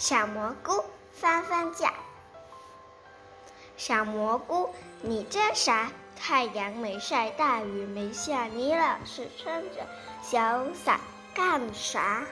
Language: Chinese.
小蘑菇翻翻架。小蘑菇，你这傻！太阳没晒，大雨没下，你老是撑着小伞干啥？